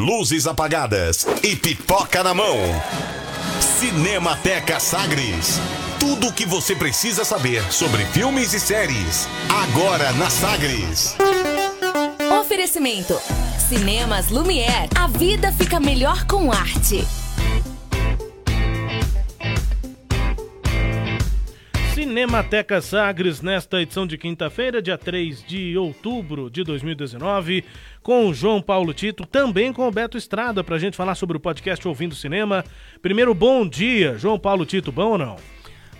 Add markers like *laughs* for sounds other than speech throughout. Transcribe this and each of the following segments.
luzes apagadas e pipoca na mão. Cinemateca Sagres. Tudo o que você precisa saber sobre filmes e séries. Agora na Sagres. Oferecimento. Cinemas Lumière. A vida fica melhor com arte. Cinemateca Sagres, nesta edição de quinta-feira, dia 3 de outubro de 2019, com o João Paulo Tito, também com o Beto Estrada, para a gente falar sobre o podcast Ouvindo Cinema. Primeiro, bom dia, João Paulo Tito, bom ou não?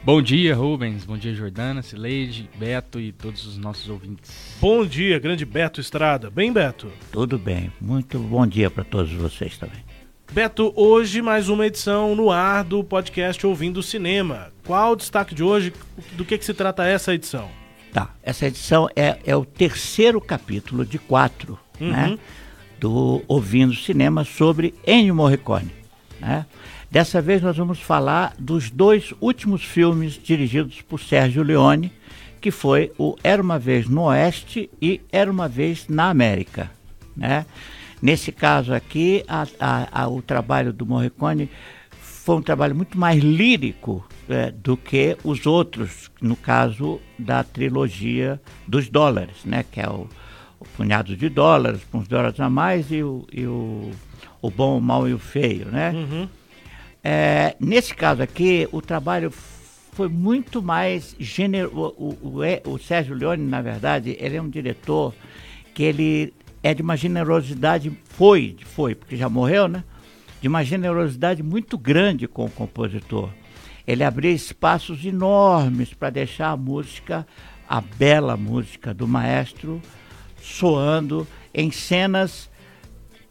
Bom dia, Rubens. Bom dia, Jordana, Sileide, Beto e todos os nossos ouvintes. Bom dia, grande Beto Estrada. Bem, Beto? Tudo bem. Muito bom dia para todos vocês também. Beto, hoje mais uma edição no ar do podcast Ouvindo Cinema. Qual o destaque de hoje? Do que, que se trata essa edição? Tá, essa edição é, é o terceiro capítulo de quatro, Uhum. né? Do Ouvindo Cinema sobre Ennio Morricone, né? Dessa vez nós vamos falar dos dois últimos filmes dirigidos por Sérgio Leone, que foi o Era Uma Vez no Oeste e Era Uma Vez na América, né? Nesse caso aqui, a- a- a- o trabalho do Morricone foi um trabalho muito mais lírico eh, do que os outros, no caso da trilogia dos dólares, né? Que é o, o Punhado de Dólares, uns dólares a mais e o, e o, o Bom, o Mal e o Feio, né? Uhum. É, nesse caso aqui, o trabalho foi muito mais generoso. O, o, é- o Sérgio Leone, na verdade, ele é um diretor que ele é de uma generosidade, foi, foi, porque já morreu, né? De uma generosidade muito grande com o compositor. Ele abria espaços enormes para deixar a música, a bela música do maestro, soando em cenas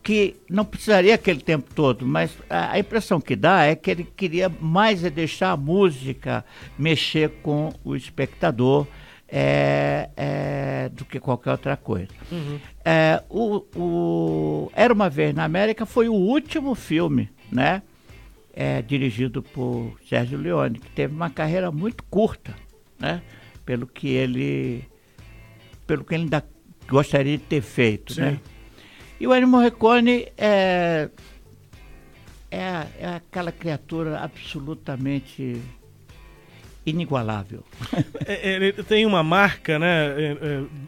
que não precisaria aquele tempo todo, mas a, impressão que dá é que ele queria mais é deixar a música mexer com o espectador é, é, do que qualquer outra coisa. É, o, o Era Uma Vez na América foi o último filme, né? é, dirigido por Sérgio Leone, que teve uma carreira muito curta, né? Pelo que ele, pelo que ele ainda gostaria de ter feito, Sim. né? E o Ennio Morricone é, é, é aquela criatura absolutamente inigualável. É, é, tem uma marca, né, é,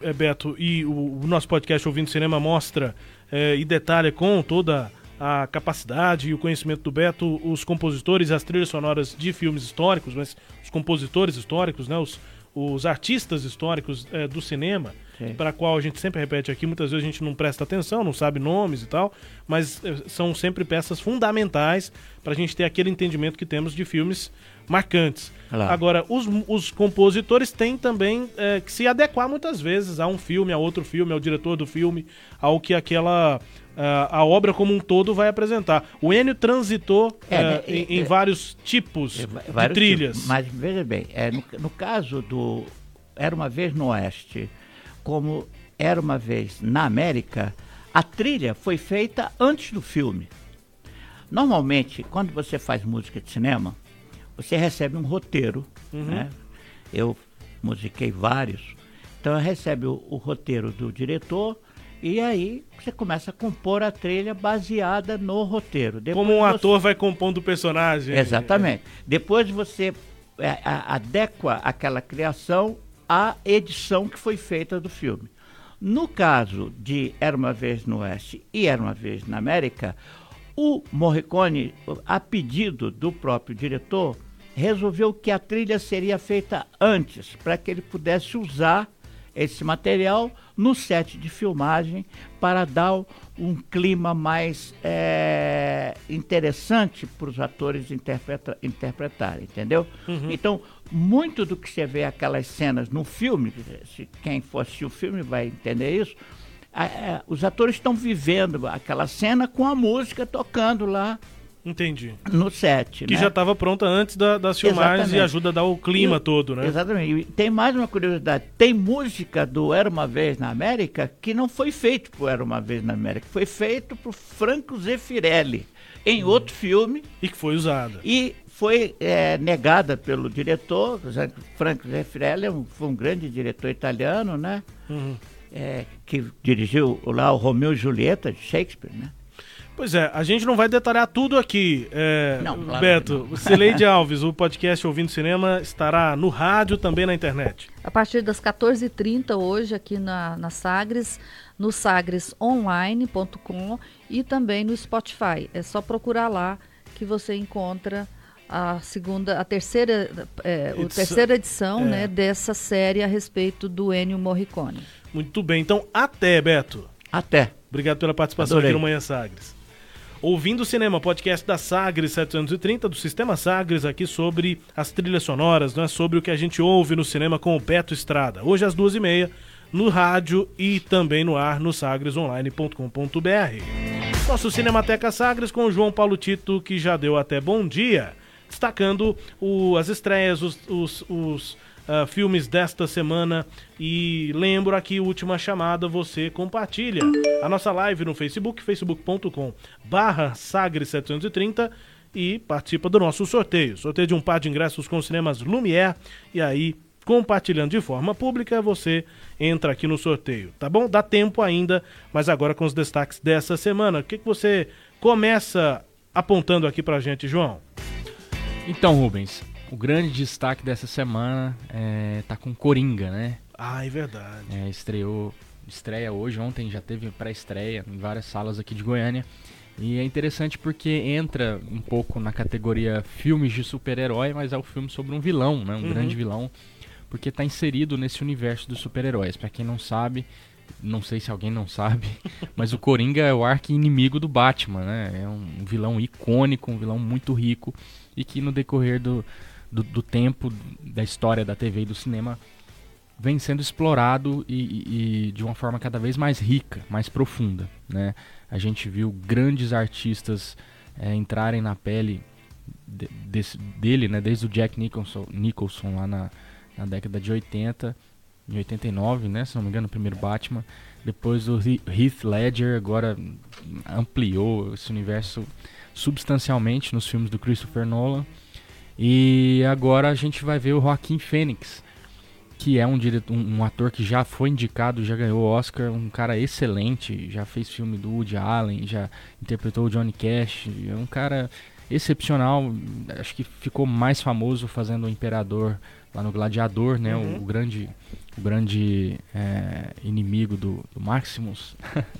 é, é, Beto, e o, o nosso podcast Ouvindo Cinema mostra é, e detalha com toda a capacidade e o conhecimento do Beto os compositores e as trilhas sonoras de filmes históricos, mas os compositores históricos, né, os, os artistas históricos do cinema. Para a qual a gente sempre repete aqui, muitas vezes a gente não presta atenção, não sabe nomes e tal, mas é, são sempre peças fundamentais para a gente ter aquele entendimento que temos de filmes marcantes. Claro. Agora, os, os compositores têm também é, que se adequar muitas vezes a um filme, a outro filme, ao diretor do filme, ao que aquela a, a obra como um todo vai apresentar. O Enio transitou É, é, né, em, e- em vários tipos É, va- de vários trilhas. tipos. Mas veja bem, é, no, no caso do Era uma vez no Oeste, como Era uma vez na América, a trilha foi feita antes do filme. Normalmente, quando você faz música de cinema, você recebe um roteiro. Né? Eu musiquei vários. Então recebe o, o roteiro do diretor e aí você começa a compor a trilha baseada no roteiro. Depois Como um você- ator vai compondo o personagem. Exatamente. Depois você é, a- adequa aquela criação à edição que foi feita do filme. No caso de Era uma Vez no Oeste e Era uma Vez na América, o Morricone, a pedido do próprio diretor, resolveu que a trilha seria feita antes, para que ele pudesse usar esse material no set de filmagem para dar um clima mais é, interessante para os atores interpreta- interpretarem, entendeu? Então, muito do que você vê aquelas cenas no filme, se quem for assistir o filme vai entender isso, a- a- os atores estão vivendo aquela cena com a música tocando lá Entendi. no set. Que né? já estava pronta antes da- das filmagens e ajuda a dar o clima E- todo, né? Exatamente. E tem mais uma curiosidade. Tem música do Era Uma Vez na América que não foi feito por Era Uma Vez na América. Foi feito por Franco Zeffirelli em outro filme E que foi usada. e foi é, negada pelo diretor. Franco Zeffirelli é um- foi um grande diretor italiano, né? Uhum. É, que dirigiu lá o Romeu e Julieta de Shakespeare, né? Pois é, a gente não vai detalhar tudo aqui. É, Não, claro Beto, Cileide Alves, o podcast Ouvindo Cinema estará no rádio também na internet. A partir das 14h30 hoje aqui na, na Sagres, no sagresonline.com e também no Spotify. É só procurar lá que você encontra a segunda, a terceira, é, Edição- a terceira edição é. né, dessa série a respeito do Ennio Morricone. Muito bem, então até, Beto. Até. Obrigado pela participação Adorei. aqui no Manhã Sagres. Ouvindo Cinema, podcast da Sagres 730, do Sistema Sagres, aqui sobre as trilhas sonoras, né? sobre o que a gente ouve no cinema com o Beto Estrada. Hoje às duas e meia, no rádio e também no ar no sagresonline.com.br. Nosso Cinemateca Sagres com o João Paulo Tito, que já deu até bom dia, destacando o- as estreias, os, os- os, ah, filmes desta semana. E lembro aqui, última chamada, você compartilha a nossa live no Facebook, facebook.com barra Sagres730 e participa do nosso sorteio. Sorteio de um par de ingressos com cinemas Lumière e aí compartilhando de forma pública, você entra aqui no sorteio, tá bom? Dá tempo ainda, mas agora com os destaques dessa semana. O que, que você começa apontando aqui pra gente, João? Então, Rubens, o grande destaque dessa semana é, tá com Coringa, né? Ah, é verdade. É, estreou, estreia hoje, ontem já teve pré-estreia em várias salas aqui de Goiânia. E é interessante porque entra um pouco na categoria filmes de super-herói, mas é o filme sobre um vilão, né? Um Uhum. grande vilão, porque está inserido nesse universo dos super-heróis. Pra quem não sabe, não sei se alguém não sabe, *laughs* mas o Coringa é o arqui-inimigo do Batman, né? É um vilão icônico, um vilão muito rico e que no decorrer do, do, do tempo da história da TV e do cinema vem sendo explorado e, e- de uma forma cada vez mais rica, mais profunda, né? A gente viu grandes artistas eh, entrarem na pele de- desse- dele, né? Desde o Jack Nicholson, Nicholson lá na, na década de 80, em 89, né? Se não me engano, o primeiro Batman. Depois o He- Heath Ledger agora ampliou esse universo substancialmente nos filmes do Christopher Nolan. E agora a gente vai ver o Joaquim Phoenix, que é um, diretor, um, um ator que já foi indicado, já ganhou o Oscar, um cara excelente, já fez filme do Woody Allen, já interpretou o Johnny Cash, é um cara excepcional, acho que ficou mais famoso fazendo o Imperador lá no Gladiador, né, Uhum. o, o grande, o grande é, inimigo do, do Maximus.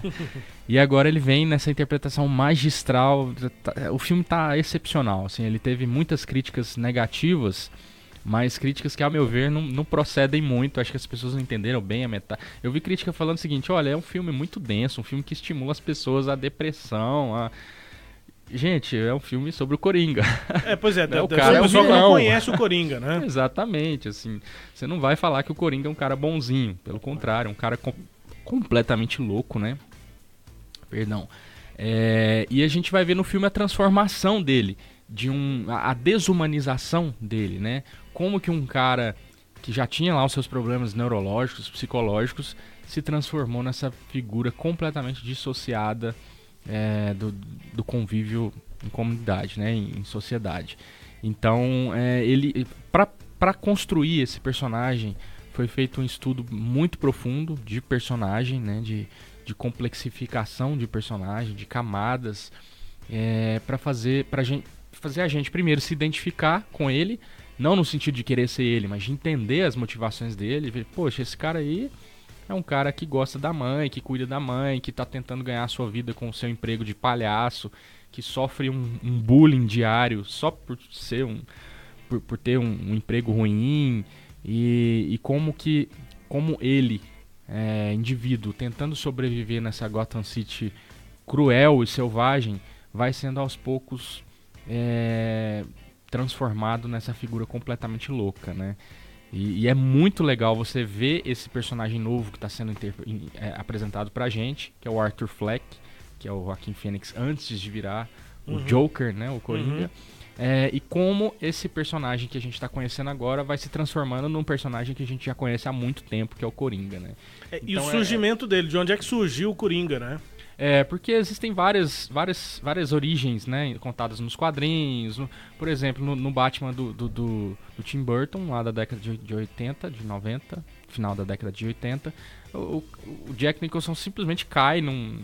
*laughs* e agora ele vem nessa interpretação magistral, tá- o filme tá excepcional, assim, ele teve muitas críticas negativas, mas críticas que, ao meu ver, não, não procedem muito. Acho que as pessoas não entenderam bem a metade. Eu vi crítica falando o seguinte: olha, é um filme muito denso, um filme que estimula as pessoas à depressão. A... Gente, é um filme sobre o Coringa. *laughs* É, pois é, Né, o cara é o que não vilão. conhece o Coringa, né? *laughs* Exatamente, assim. Você não vai falar que o Coringa é um cara bonzinho. Pelo contrário, é um cara com- completamente louco, né? Perdão. É, e a gente vai ver no filme a transformação dele, de um, a desumanização dele, né? Como que um cara que já tinha lá os seus problemas neurológicos, psicológicos, se transformou nessa figura completamente dissociada é, do, do convívio em comunidade, né? Em, em sociedade. Então, é, ele para construir esse personagem foi feito um estudo muito profundo de personagem, né? De, de complexificação de personagem, de camadas, é, para fazer para gente fazer a gente primeiro se identificar com ele, não no sentido de querer ser ele, mas de entender as motivações dele, ver, poxa, esse cara aí é um cara que gosta da mãe, que cuida da mãe, que tá tentando ganhar sua vida com o seu emprego de palhaço, que sofre um, um bullying diário só por ser um por, por ter um, um emprego ruim e, e como que como ele é, indivíduo tentando sobreviver nessa Gotham City cruel e selvagem vai sendo aos poucos é, transformado nessa figura completamente louca, né? E, e é muito legal você ver esse personagem novo que está sendo em- é, apresentado pra gente, que é o Arthur Fleck, que é o Joaquin Phoenix antes de virar o Joker, né? O Coringa. É, e como esse personagem que a gente está conhecendo agora vai se transformando num personagem que a gente já conhece há muito tempo, que é o Coringa, né? É, e Então o é- surgimento dele, de onde é que surgiu o Coringa, né? É, porque existem várias, várias, várias origens, né, contadas nos quadrinhos. no- por exemplo, no, no Batman do, do, do- do Tim Burton, lá da década de, de 80, de 90, final da década de 80, o, o- Jack Nicholson simplesmente cai num,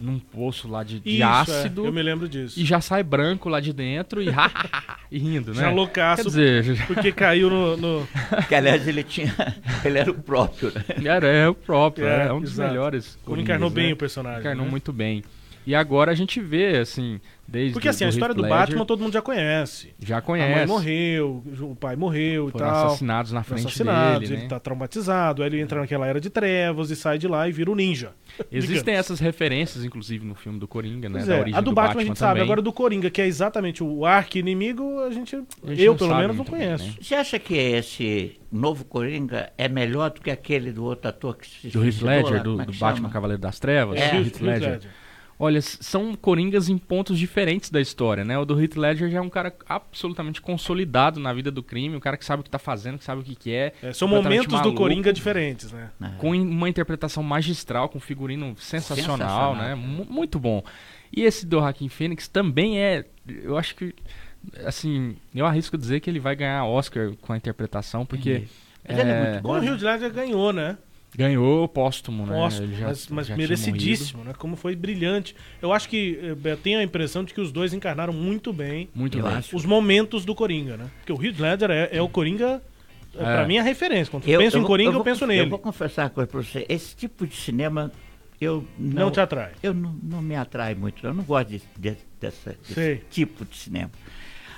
num poço lá de, de Isso, é, ácido eu me lembro disso. e já sai branco lá de dentro e, *laughs* e rindo, né? Já loucaço, Quer dizer, já- porque caiu no... no- *laughs* Que aliás ele tinha. *laughs* Ele era o próprio, né? era é o próprio, É, é, é um dos exato. melhores. Ele encarnou bem né? o personagem. Encarnou né? muito bem. E agora a gente vê, assim, desde Porque assim, a do história Heath do Ledger, Batman todo mundo já conhece. já A conhece. mãe morreu, o pai morreu e foram tal. assassinados na frente assassinados, dele, né? ele tá traumatizado, aí ele entra naquela era de trevas e sai de lá e vira o ninja. *laughs* Existem essas referências, inclusive, no filme do Coringa, né? Pois da é, origem a do, Batman, a gente sabe, também. agora do Coringa, que é exatamente o arqui-inimigo, a gente, A gente eu pelo menos não muito bem, conheço. né? Você acha que esse novo Coringa é melhor do que aquele do outro ator que se Do Heath suicidou lá? Ledger, do, é do Batman? Cavaleiro das Trevas, É. do Heath- Heath Heath Ledger. Olha, são Coringas em pontos diferentes da história, né? O do Heath Ledger já é um cara absolutamente consolidado na vida do crime, um cara que sabe o que tá fazendo, que sabe o que, que é. É, são momentos do maluco, Coringa diferentes, né? Com in- uma interpretação magistral, com figurino sensacional, Sensacional. né? Mu- muito bom. E esse do Joaquin Phoenix também é, eu acho que, assim, eu arrisco dizer que ele vai ganhar Oscar com a interpretação, porque Mas ele é é, muito o bom. né? Rio de Ledger ganhou, né? Ganhou o póstumo, né? Ele já- mas, mas merecidíssimo, né? Como foi brilhante. Eu acho que eh, eu tenho a impressão de que os dois encarnaram muito bem. Muito bem. os momentos do Coringa, né? Porque o Rio de Ledger é, é o Coringa, é. pra É. mim, a referência. Quando eu Eu- penso eu em vou- Coringa, eu, vou penso nele. Eu vou confessar uma coisa pra você. Esse tipo de cinema, eu não, Não te atrai. eu não, não me atrai muito. Eu não gosto de, de- dessa, desse tipo de cinema.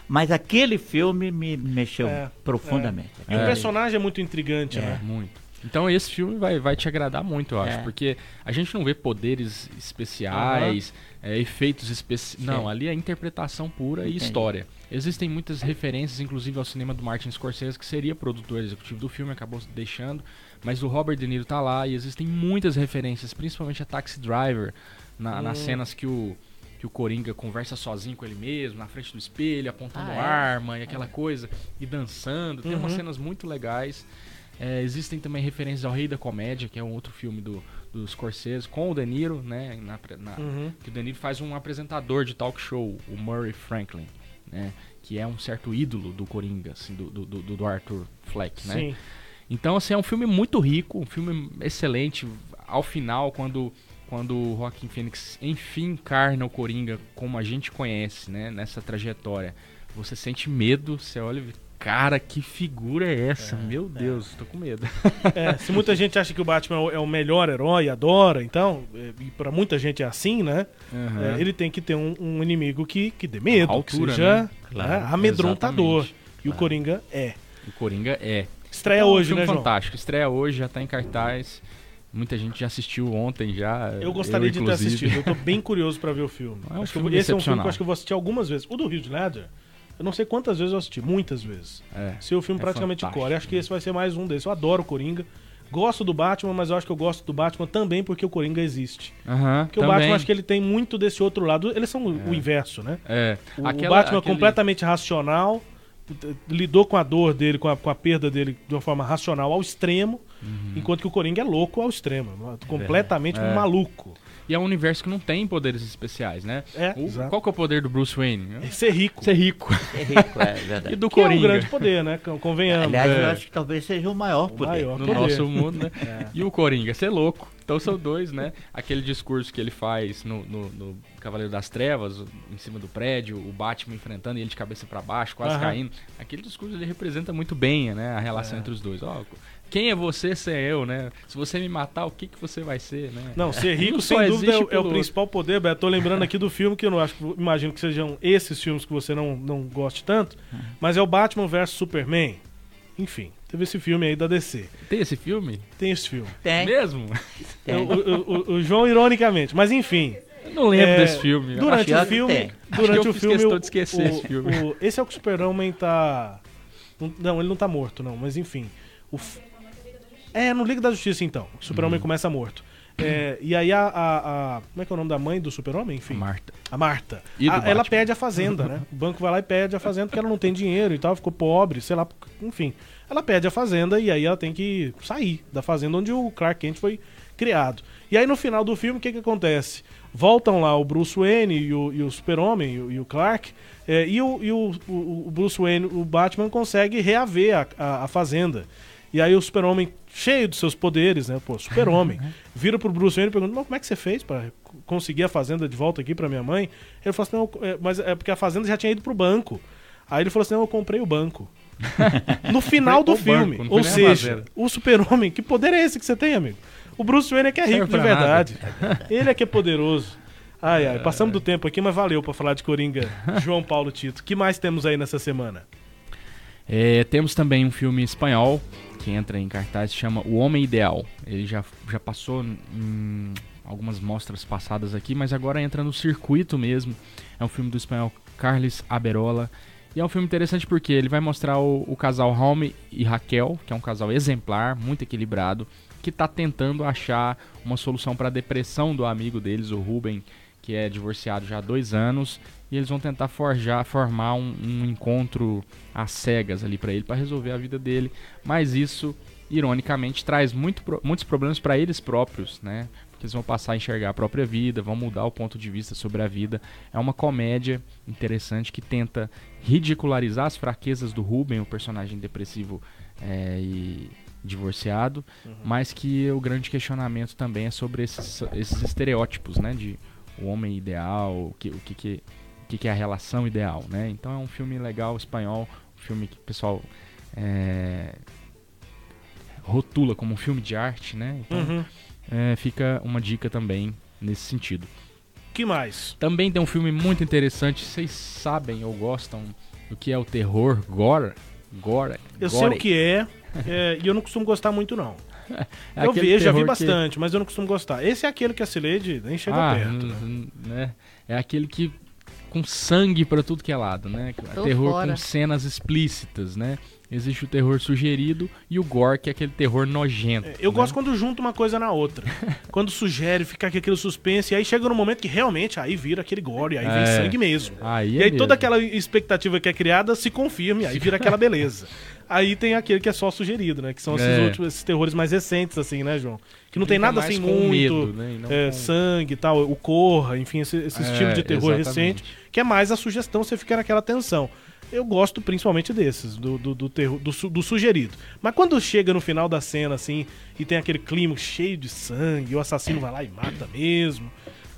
Mas aquele filme me mexeu É, profundamente. E o personagem é muito intrigante, né? Muito. Então esse filme vai, vai te agradar muito, eu acho, É. porque a gente não vê poderes especiais, é, efeitos especiais. Não, ali é interpretação pura e Entendi. história. Existem muitas referências, inclusive ao cinema do Martin Scorsese, que seria produtor executivo do filme, acabou deixando, mas o Robert De Niro tá lá e existem muitas referências, principalmente a Taxi Driver, na- nas Hum. cenas que o que o Coringa conversa sozinho com ele mesmo, na frente do espelho, apontando Ah, é? arma e aquela coisa, e dançando. Tem umas Uhum. cenas muito legais. É, existem também referências ao Rei da Comédia, que é um outro filme do, do Scorsese, com o De Niro, né? Na, na- Uhum. Que o De Niro faz um apresentador de talk show, o Murray Franklin, né? Que é um certo ídolo do Coringa, assim, do, do, do, do Arthur Fleck, né? Sim. Então, assim, é um filme muito rico, um filme excelente. Ao final, quando, quando o Joaquin Phoenix enfim encarna o Coringa como a gente conhece, né? Nessa trajetória, você sente medo, você olha cara, que figura é essa? Meu Deus, tô com medo. *laughs* É, se muita gente acha que o Batman é o- é melhor herói, adora, então, é, e pra muita gente é assim, né? É, ele tem que ter um, um inimigo que, que dê medo, Altura, que seja né? né, amedrontador. Exatamente. E o Coringa é. O Coringa é. Estreia Então, é um hoje, filme né, João? fantástico. Estreia hoje, já tá em cartaz. Muita gente já assistiu ontem já. Eu gostaria de ter assistido. Eu tô bem *laughs* curioso pra ver o filme. É um Acho que eu filme vou- esse é um filme que eu acho que eu vou assistir algumas vezes. O do Rio de Ledger, eu não sei quantas vezes eu assisti, muitas vezes. É. Seu filme É praticamente core. Acho que né? esse vai ser mais um desses. Eu adoro o Coringa. Gosto do Batman, mas eu acho que eu gosto do Batman também porque o Coringa existe. Aham, Porque o também. Batman, acho que ele tem muito desse outro lado. Eles são o- o inverso, né? É. O, o Aquela- Batman é aquele- completamente racional, lidou com a dor dele, com a, com a perda dele de uma forma racional ao extremo, Uhum. enquanto que o Coringa é louco ao extremo, completamente É. maluco. E é um universo que não tem poderes especiais, né? É, O- exato. qual que é o poder do Bruce Wayne? É ser rico. Ser rico. É rico, é *laughs* E verdade. do Que é um Coringa. grande poder, né? Con- Convenhamos. Aliás, eu É. acho que talvez seja o maior poder. maior. no poder. nosso mundo, né? *laughs* É. E o Coringa, ser louco. Então são dois, né? Aquele discurso que ele faz no, no, no Cavaleiro das Trevas, em cima do prédio, o Batman enfrentando ele de cabeça pra baixo, quase Aham. caindo. Aquele discurso ele representa muito bem, né? A relação É. entre os dois. Ó, quem é você, se é eu, né? Se você me matar, o que, que você vai ser, né? Não, ser rico, Um sem dúvida, é, é o principal poder, Beto. Tô lembrando aqui do filme que eu não acho, que- imagino que sejam esses filmes que você não, não goste tanto, mas é o Batman vs Superman. Enfim, teve esse filme aí da DC. Tem esse filme? Tem esse filme. Tem, Mesmo? *laughs* tem. O, o- o- o João, ironicamente, mas enfim. Eu não lembro É, desse filme. Durante Acho o filme. Durante que eu o filme. questão o- de esquecer o- esse filme. o- esse é o que o Super-Homem tá. não- ele não tá morto, não, mas enfim. O É, no Liga da Justiça, então. O Super-Homem Uhum. começa morto. É, e aí a, a- a- Como é que é o nome da mãe do Super-Homem? Enfim. Marta. A Marta. E do A- ela pede a fazenda, né? O banco vai lá e pede a fazenda porque ela não tem dinheiro e tal, ficou pobre, sei lá, enfim. Ela pede a fazenda e aí ela tem que sair da fazenda onde o Clark Kent foi criado. E aí no final do filme, o que que acontece? Voltam lá o Bruce Wayne e o, e o Super-Homem e, o- e o Clark, é, e, o, e o- o Bruce Wayne, o Batman, consegue reaver a, a- a fazenda. E aí o Super-Homem, cheio dos seus poderes, né? Pô, Super-Homem, *laughs* vira pro Bruce Wayne e pergunta, mas como é que você fez pra conseguir a fazenda de volta aqui pra minha mãe. Ele falou assim, não, é, mas é porque a fazenda já tinha ido pro banco. Aí ele falou assim, não, eu comprei o banco. *laughs* no final do banco, filme. não Ou seja, o super-homem, que poder é esse que você tem, amigo? O Bruce Wayne é que é rico de verdade. Ele é que é poderoso. Ai, ai, passamos do tempo aqui, mas valeu pra falar de Coringa, João Paulo Tito. que mais temos aí nessa semana? É, temos também um filme espanhol que entra em cartaz, chama O Homem Ideal. Ele já, já passou em algumas mostras passadas aqui, mas agora entra no circuito mesmo. É um filme do espanhol Carles Aberola. E é um filme interessante porque ele vai mostrar o, o casal Jaume e Raquel, que é um casal exemplar, muito equilibrado, que está tentando achar uma solução para a depressão do amigo deles, o Ruben, que é divorciado já há dois anos. E eles vão tentar forjar, formar um, um encontro às cegas ali para ele, para resolver a vida dele. Mas isso, ironicamente, traz muito, muitos problemas para eles próprios, né? Porque eles vão passar a enxergar a própria vida, vão mudar o ponto de vista sobre a vida. É uma comédia interessante que tenta ridicularizar as fraquezas do Ruben, o personagem depressivo é, e divorciado, mas que o grande questionamento também é sobre esses, esses estereótipos, né? De o homem ideal, o que, o que, que, que, que é a relação ideal, né? Então é um filme legal, espanhol, um filme que o pessoal é, rotula como um filme de arte, né? Então Uhum. é, fica uma dica também nesse sentido. que mais? Também tem um filme muito interessante, vocês sabem ou gostam do que é o terror gore? Gore. Eu sei gore. o que é, é, e eu não costumo gostar muito, não. *laughs* É eu vejo, já vi terror que- bastante, mas eu não costumo gostar. Esse é aquele que a Cileide nem chega ah, perto. né? né? É aquele que com sangue pra tudo que é lado, né? Tô terror fora. com cenas explícitas, né? Existe o terror sugerido e o gore, que é aquele terror nojento. Eu né? gosto quando junta uma coisa na outra. *laughs* quando sugere, fica aquele suspense, e aí chega no momento que realmente aí vira aquele gore, aí vem É. sangue mesmo. Aí, E é aí toda mesmo. aquela expectativa que é criada se confirma, e aí vira aquela *laughs* beleza. Aí tem aquele que é só sugerido, né? Que são esses É. últimos, esses terrores mais recentes, assim, né, João? Que não tem Brinca nada assim muito. medo, né, e é, com- sangue e tal, o corra, enfim, esse, esse É, estilo de terror exatamente. recente, que é mais a sugestão, você fica naquela tensão. Eu gosto principalmente desses, do, do, do terror, do, do sugerido. Mas quando chega no final da cena, assim, e tem aquele clima cheio de sangue, e o assassino vai lá e mata mesmo.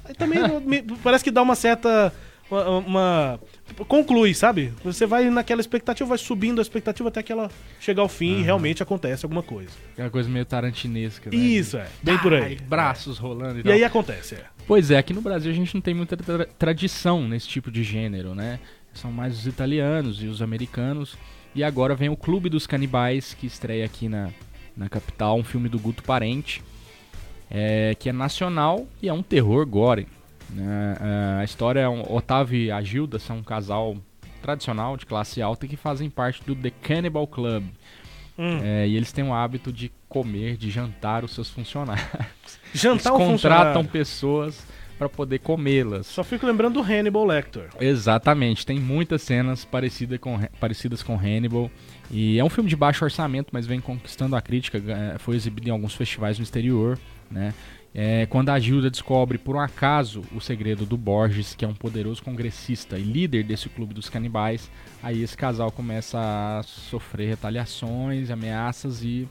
Aí também *laughs* me- parece que dá uma certa. Uma, uma- Conclui, sabe? Você vai naquela expectativa, vai subindo a expectativa até que ela chegar ao fim e realmente acontece alguma coisa. Aquela coisa meio tarantinesca, né? Isso, é. Bem por aí. Ah, braços rolando e, E tal. aí acontece, é. Pois é, aqui no Brasil a gente não tem muita tra- tradição nesse tipo de gênero, né? São mais os italianos e os americanos. E agora vem o Clube dos Canibais, que estreia aqui na, na capital, um filme do Guto Parente, é, que é nacional e é um terror gore. né? É, a história é um, Otávio e a Gilda são um casal tradicional de classe alta que fazem parte do The Cannibal Club. Hum. É, e eles têm o hábito de comer, de jantar os seus funcionários. Jantar Eles contratam funcionário. pessoas para poder comê-las. Só fico lembrando do Hannibal Lecter. Exatamente, tem muitas cenas parecida com, parecidas com Hannibal. E é um filme de baixo orçamento, mas vem conquistando a crítica. eh, Foi exibido em alguns festivais no exterior. Né? É, quando a Gilda descobre, por um acaso, o segredo do Borges, que é um poderoso congressista e líder desse clube dos canibais, aí esse casal começa a sofrer retaliações, ameaças e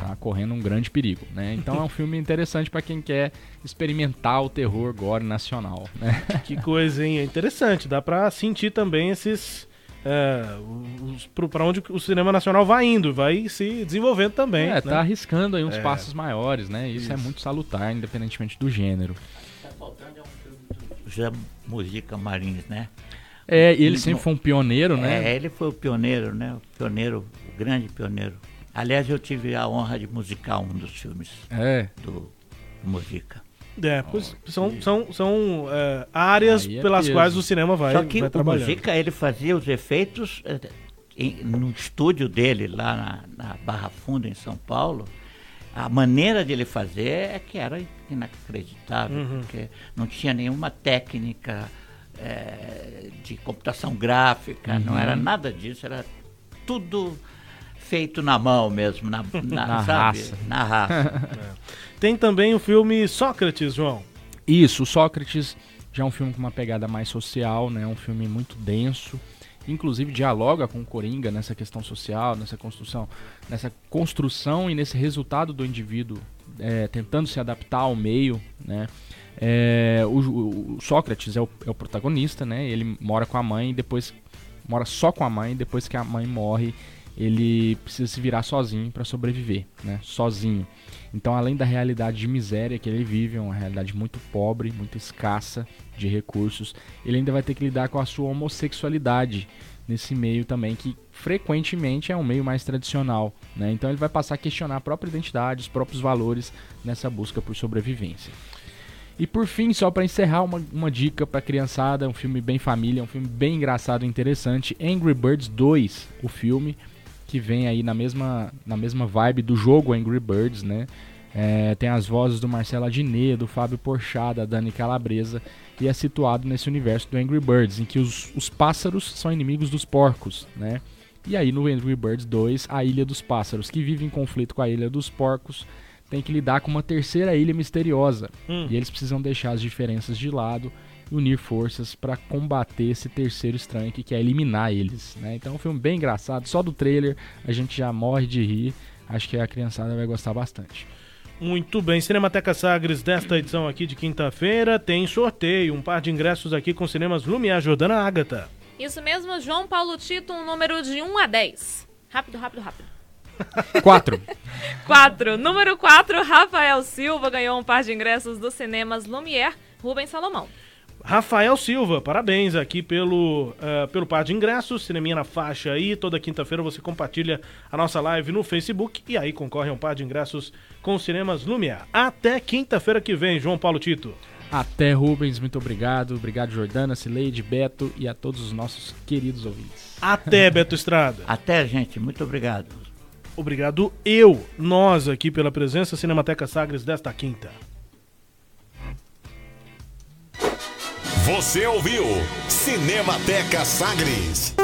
tá correndo um grande perigo. Né? Então é um filme interessante para quem quer experimentar o terror gore nacional. Né? *laughs* Que coisa, hein? É interessante. Dá pra sentir também esses. É, pra onde o cinema nacional vai indo, vai se desenvolvendo também. É, né? tá arriscando aí uns É. passos maiores, né? Isso, é Isso. muito salutar, independentemente do gênero. Tá faltando é um filme do José Mujica Marins, né? É, e ele sempre foi um pioneiro, né? É, ele foi o pioneiro, né? O pioneiro, o grande pioneiro. Aliás, eu tive a honra de musicar um dos filmes É. do Mujica. É, pois são, são, são é, áreas é pelas peso. quais o cinema vai, Só que vai o. Mujica, ele fazia os efeitos eh, em- no estúdio dele, lá na, na Barra Funda, em São Paulo. A maneira de ele fazer é que era inacreditável, Uhum. porque não tinha nenhuma técnica eh, de computação gráfica, não Uhum. era nada disso, era tudo feito na mão mesmo, na, *laughs* na, Na sabe? raça. Na raça. Tem também o filme Sócrates, João. Isso, o Sócrates já é um filme com uma pegada mais social, né? Um filme muito denso. inclusive dialoga com o Coringa nessa questão social, nessa construção, nessa construção e nesse resultado do indivíduo é, tentando se adaptar ao meio, né? É, o, o, Sócrates é o, é o, protagonista, né? Ele mora com a mãe, depois mora só com a mãe, depois que a mãe morre, ele precisa se virar sozinho para sobreviver, né? Sozinho. Então, além da realidade de miséria que ele vive, uma realidade muito pobre, muito escassa de recursos, ele ainda vai ter que lidar com a sua homossexualidade nesse meio também que frequentemente é um meio mais tradicional, né? Então ele vai passar a questionar a própria identidade, os próprios valores nessa busca por sobrevivência. E por fim, só para encerrar, uma, uma dica para criançada, um filme bem família, um filme bem engraçado e interessante, Angry Birds 2, o filme que vem aí na mesma, na mesma vibe do jogo Angry Birds, né? É, tem as vozes do Marcelo Adnet, do Fábio Porchat, da Dani Calabresa e é situado nesse universo do Angry Birds, em que os, os pássaros são inimigos dos porcos, né? E aí no Angry Birds 2, a Ilha dos Pássaros, que vive em conflito com a Ilha dos Porcos, tem que lidar com uma terceira ilha misteriosa. Hum. E eles precisam deixar as diferenças de lado unir forças para combater esse terceiro estranho que quer eliminar eles. Né? Então é um filme bem engraçado, só do trailer a gente já morre de rir. Acho que a criançada vai gostar bastante. Muito bem, Cinemateca Sagres desta edição aqui de quinta-feira tem sorteio, um par de ingressos aqui com cinemas Lumiar Jordana Ágata. Isso mesmo, João Paulo Tito, um número de 1 a 10. Rápido, rápido, rápido. *laughs* 4. 4. *laughs* Número 4, Rafael Silva ganhou um par de ingressos dos cinemas Lumière, Rubens Salomão. Rafael Silva, parabéns aqui pelo, uh, pelo par de ingressos, cineminha na faixa aí. Toda quinta-feira você compartilha a nossa live no Facebook e aí concorre a um par de ingressos com cinemas Lumière. Até quinta-feira que vem, João Paulo Tito. Até Rubens, muito obrigado. Obrigado, Jordana, Cileide, Beto e a todos os nossos queridos ouvintes. Até, *laughs* Beto Estrada. Até, gente. Muito obrigado. Obrigado eu, nós aqui pela presença Cinemateca Sagres desta quinta. Você ouviu Cinemateca Sagres.